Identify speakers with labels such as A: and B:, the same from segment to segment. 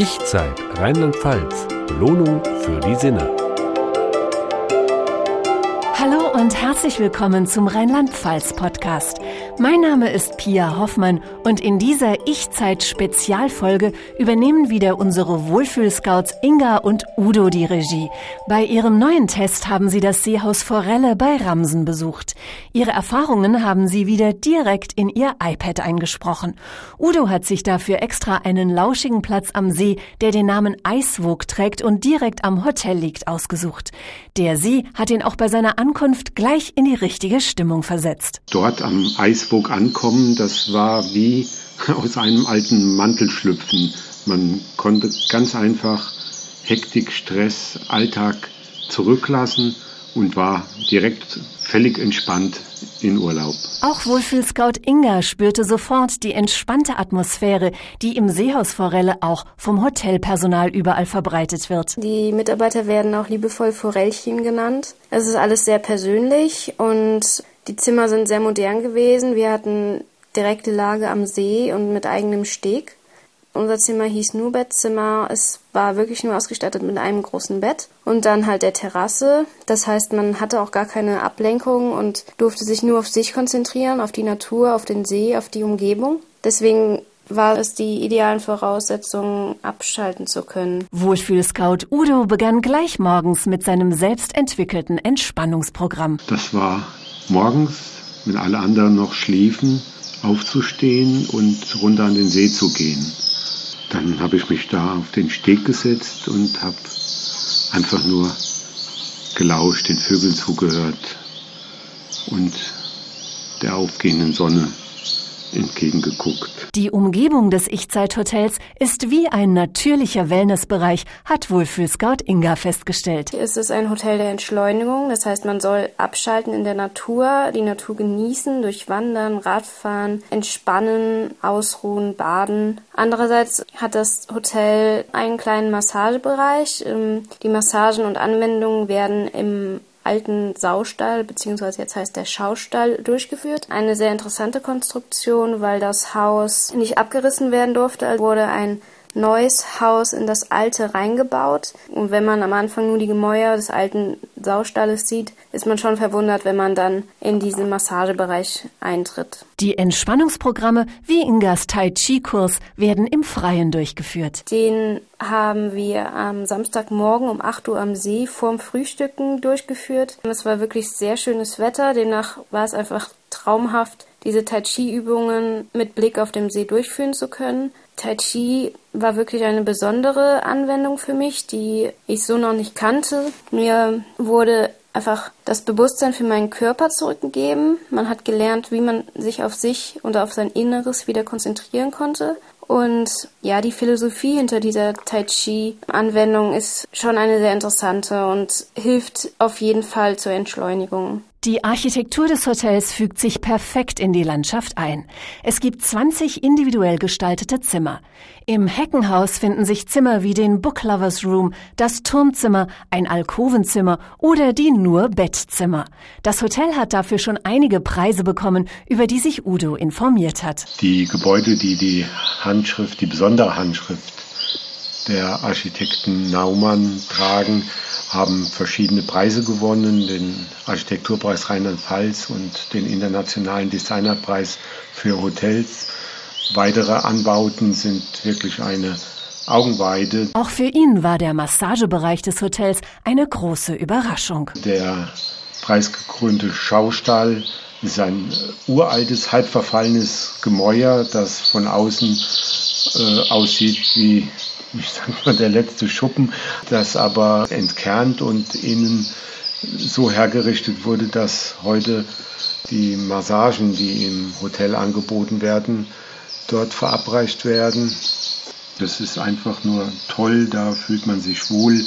A: Ich-Zeit Rheinland-Pfalz. Belohnung für die Sinne.
B: Und herzlich willkommen zum Rheinland-Pfalz-Podcast. Mein Name ist Pia Hoffmann und in dieser Ich-Zeit-Spezialfolge übernehmen wieder unsere Wohlfühlscouts Inga und Udo die Regie. Bei ihrem neuen Test haben sie das Seehaus Forelle bei Ramsen besucht. Ihre Erfahrungen haben sie wieder direkt in ihr iPad eingesprochen. Udo hat sich dafür extra einen lauschigen Platz am See, der den Namen Eiswog trägt und direkt am Hotel liegt, ausgesucht. Der See hat ihn auch bei seiner Ankunft gleich in die richtige Stimmung versetzt.
C: Dort am Eisburg ankommen, das war wie aus einem alten Mantel schlüpfen. Man konnte ganz einfach Hektik, Stress, Alltag zurücklassen und war direkt völlig entspannt in Urlaub.
B: Auch Wohlfühlscout Inga spürte sofort die entspannte Atmosphäre, die im Seehaus Forelle auch vom Hotelpersonal überall verbreitet wird.
D: Die Mitarbeiter werden auch liebevoll Forellchen genannt. Es ist alles sehr persönlich und die Zimmer sind sehr modern gewesen. Wir hatten direkte Lage am See und mit eigenem Steg. Unser Zimmer hieß nur Bettzimmer. Es war wirklich nur ausgestattet mit einem großen Bett und dann halt der Terrasse. Das heißt, man hatte auch gar keine Ablenkung und durfte sich nur auf sich konzentrieren, auf die Natur, auf den See, auf die Umgebung. Deswegen war es die idealen Voraussetzungen, abschalten zu können.
B: Wohlfühlscout Udo begann gleich morgens mit seinem selbst entwickelten Entspannungsprogramm.
C: Das war morgens, wenn alle anderen noch schliefen, aufzustehen und runter an den See zu gehen. Dann habe ich mich da auf den Steg gesetzt und habe einfach nur gelauscht, den Vögeln zugehört und der aufgehenden Sonne entgegengeguckt.
B: Die Umgebung des Ich-Zeit-Hotels ist wie ein natürlicher Wellnessbereich, hat Wohlfühlscout Inga festgestellt.
D: Es ist ein Hotel der Entschleunigung, das heißt, man soll abschalten in der Natur, die Natur genießen, durch Wandern, Radfahren, entspannen, ausruhen, baden. Andererseits hat das Hotel einen kleinen Massagebereich. Ähm, die Massagen und Anwendungen werden im alten Saustall, beziehungsweise jetzt heißt der Schaustall, durchgeführt. Eine sehr interessante Konstruktion, weil das Haus nicht abgerissen werden durfte. Also wurde ein neues Haus in das alte reingebaut. Und wenn man am Anfang nur die Gemäuer des alten Saustalles sieht, ist man schon verwundert, wenn man dann in diesen Massagebereich eintritt.
B: Die Entspannungsprogramme wie Ingas Tai Chi-Kurs werden im Freien durchgeführt.
D: Den haben wir am Samstagmorgen um 8 Uhr am See vorm Frühstücken durchgeführt. Es war wirklich sehr schönes Wetter, demnach war es einfach traumhaft, diese Tai Chi-Übungen mit Blick auf dem See durchführen zu können. Tai Chi war wirklich eine besondere Anwendung für mich, die ich so noch nicht kannte. Mir wurde einfach das Bewusstsein für meinen Körper zurückgegeben. Man hat gelernt, wie man sich auf sich und auf sein Inneres wieder konzentrieren konnte. Und ja, die Philosophie hinter dieser Tai Chi-Anwendung ist schon eine sehr interessante und hilft auf jeden Fall zur Entschleunigung.
B: Die Architektur des Hotels fügt sich perfekt in die Landschaft ein. Es gibt 20 individuell gestaltete Zimmer. Im Heckenhaus finden sich Zimmer wie den Book Lovers Room, das Turmzimmer, ein Alkovenzimmer oder die nur Bettzimmer. Das Hotel hat dafür schon einige Preise bekommen, über die sich Udo informiert hat.
C: Die Gebäude, die die Handschrift, die besondere Handschrift der Architekten Naumann tragen, haben verschiedene Preise gewonnen, den Architekturpreis Rheinland-Pfalz und den Internationalen Designerpreis für Hotels. Weitere Anbauten sind wirklich eine Augenweide.
B: Auch für ihn war der Massagebereich des Hotels eine große Überraschung.
C: Der preisgekrönte Schaustall ist ein uraltes, halb verfallenes Gemäuer, das von außen äh, aussieht wie ich sag mal, der letzte Schuppen, das aber entkernt und innen so hergerichtet wurde, dass heute die Massagen, die im Hotel angeboten werden, dort verabreicht werden. Das ist einfach nur toll, da fühlt man sich wohl.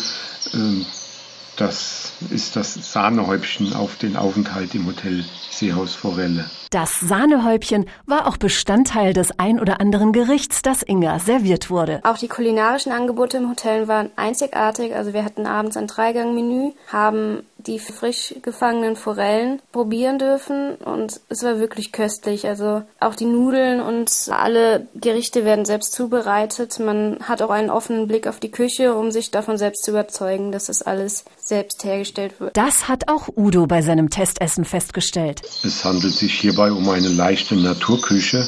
C: Das ist das Sahnehäubchen auf den Aufenthalt im Hotel Seehaus Forelle.
B: Das Sahnehäubchen war auch Bestandteil des ein oder anderen Gerichts, das Inga serviert wurde.
D: Auch die kulinarischen Angebote im Hotel waren einzigartig. Also wir hatten abends ein Dreigangmenü, haben die frisch gefangenen Forellen probieren dürfen und es war wirklich köstlich. Also auch die Nudeln und alle Gerichte werden selbst zubereitet. Man hat auch einen offenen Blick auf die Küche, um sich davon selbst zu überzeugen, dass das alles selbst hergestellt wird.
B: Das hat auch Udo bei seinem Testessen festgestellt.
C: Es handelt sich hierbei um eine leichte Naturküche,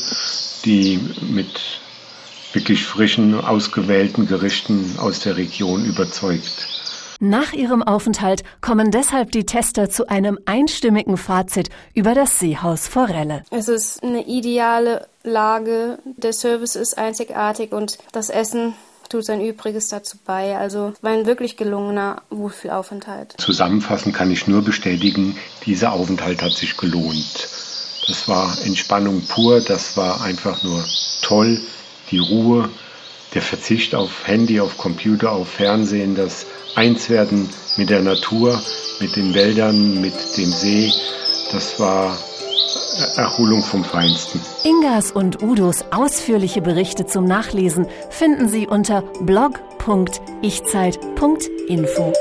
C: die mit wirklich frischen, ausgewählten Gerichten aus der Region überzeugt.
B: Nach ihrem Aufenthalt kommen deshalb die Tester zu einem einstimmigen Fazit über das Seehaus Forelle.
D: Es ist eine ideale Lage, der Service ist einzigartig und das Essen tut sein Übriges dazu bei. Also war ein wirklich gelungener Wohlfühlaufenthalt.
C: Zusammenfassend kann ich nur bestätigen, dieser Aufenthalt hat sich gelohnt. Das war Entspannung pur, das war einfach nur toll. Die Ruhe, der Verzicht auf Handy, auf Computer, auf Fernsehen, das Einswerden mit der Natur, mit den Wäldern, mit dem See, das war Erholung vom Feinsten.
B: Ingas und Udos ausführliche Berichte zum Nachlesen finden Sie unter blog.ichzeit.info.